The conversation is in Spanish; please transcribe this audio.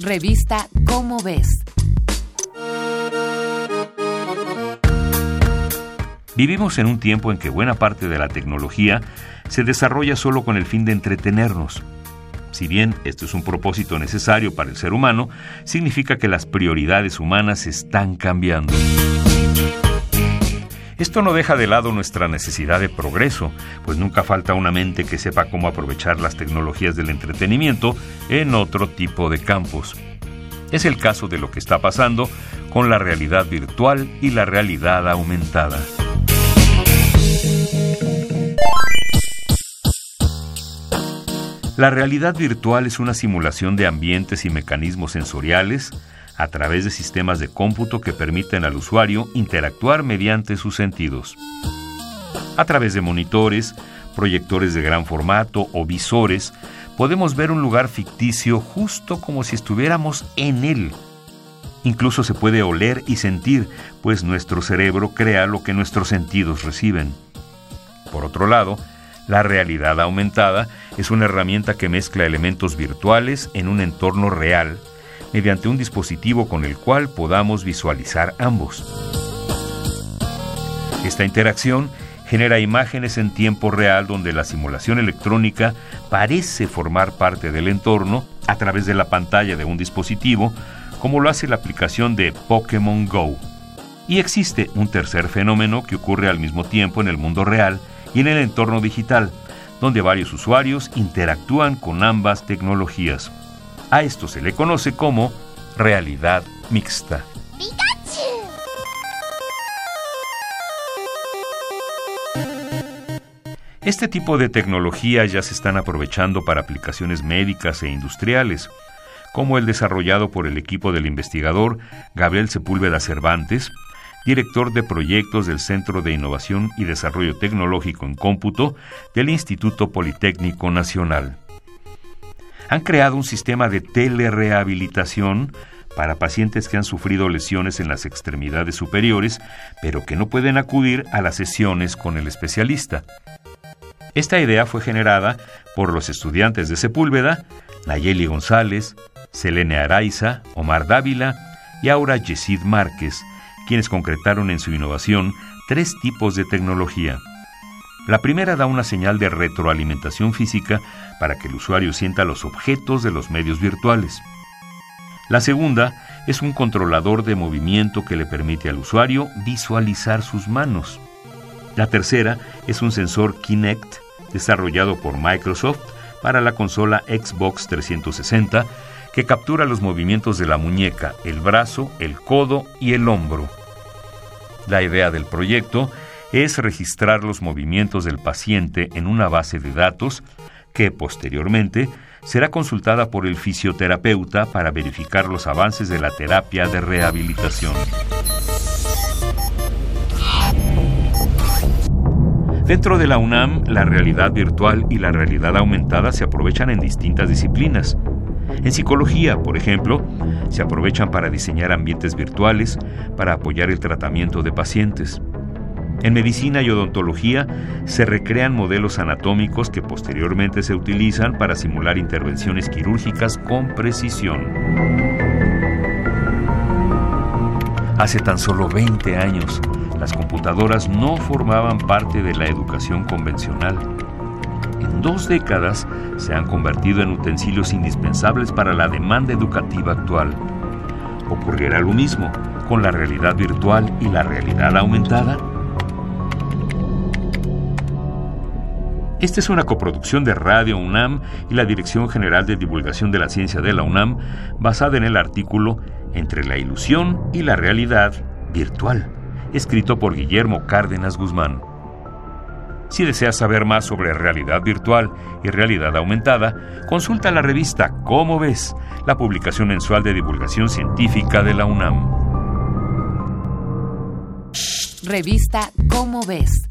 Revista Cómo ves. Vivimos en un tiempo en que buena parte de la tecnología se desarrolla solo con el fin de entretenernos. Si bien esto es un propósito necesario para el ser humano, significa que las prioridades humanas están cambiando. Esto no deja de lado nuestra necesidad de progreso, pues nunca falta una mente que sepa cómo aprovechar las tecnologías del entretenimiento en otro tipo de campos. Es el caso de lo que está pasando con la realidad virtual y la realidad aumentada. La realidad virtual es una simulación de ambientes y mecanismos sensoriales a través de sistemas de cómputo que permiten al usuario interactuar mediante sus sentidos. A través de monitores, proyectores de gran formato o visores, podemos ver un lugar ficticio justo como si estuviéramos en él. Incluso se puede oler y sentir, pues nuestro cerebro crea lo que nuestros sentidos reciben. Por otro lado, la realidad aumentada es una herramienta que mezcla elementos virtuales en un entorno real mediante un dispositivo con el cual podamos visualizar ambos. Esta interacción genera imágenes en tiempo real donde la simulación electrónica parece formar parte del entorno a través de la pantalla de un dispositivo, como lo hace la aplicación de Pokémon Go. Y existe un tercer fenómeno que ocurre al mismo tiempo en el mundo real y en el entorno digital, donde varios usuarios interactúan con ambas tecnologías. A esto se le conoce como realidad mixta. Este tipo de tecnología ya se están aprovechando para aplicaciones médicas e industriales, como el desarrollado por el equipo del investigador Gabriel Sepúlveda Cervantes, director de proyectos del Centro de Innovación y Desarrollo Tecnológico en Cómputo del Instituto Politécnico Nacional. Han creado un sistema de telerehabilitación para pacientes que han sufrido lesiones en las extremidades superiores, pero que no pueden acudir a las sesiones con el especialista. Esta idea fue generada por los estudiantes de Sepúlveda, Nayeli González, Selene Araiza, Omar Dávila y Aura Yesid Márquez, quienes concretaron en su innovación tres tipos de tecnología. La primera da una señal de retroalimentación física para que el usuario sienta los objetos de los medios virtuales. La segunda es un controlador de movimiento que le permite al usuario visualizar sus manos. La tercera es un sensor Kinect desarrollado por Microsoft para la consola Xbox 360 que captura los movimientos de la muñeca, el brazo, el codo y el hombro. La idea del proyecto es registrar los movimientos del paciente en una base de datos que posteriormente será consultada por el fisioterapeuta para verificar los avances de la terapia de rehabilitación. Dentro de la UNAM, la realidad virtual y la realidad aumentada se aprovechan en distintas disciplinas. En psicología, por ejemplo, se aprovechan para diseñar ambientes virtuales para apoyar el tratamiento de pacientes. En medicina y odontología se recrean modelos anatómicos que posteriormente se utilizan para simular intervenciones quirúrgicas con precisión. Hace tan solo 20 años, las computadoras no formaban parte de la educación convencional en dos décadas se han convertido en utensilios indispensables para la demanda educativa actual. ¿Ocurrirá lo mismo con la realidad virtual y la realidad aumentada? Esta es una coproducción de Radio UNAM y la Dirección General de Divulgación de la Ciencia de la UNAM, basada en el artículo Entre la ilusión y la realidad virtual, escrito por Guillermo Cárdenas Guzmán. Si deseas saber más sobre realidad virtual y realidad aumentada, consulta la revista Cómo ves, la publicación mensual de divulgación científica de la UNAM. Revista Cómo ves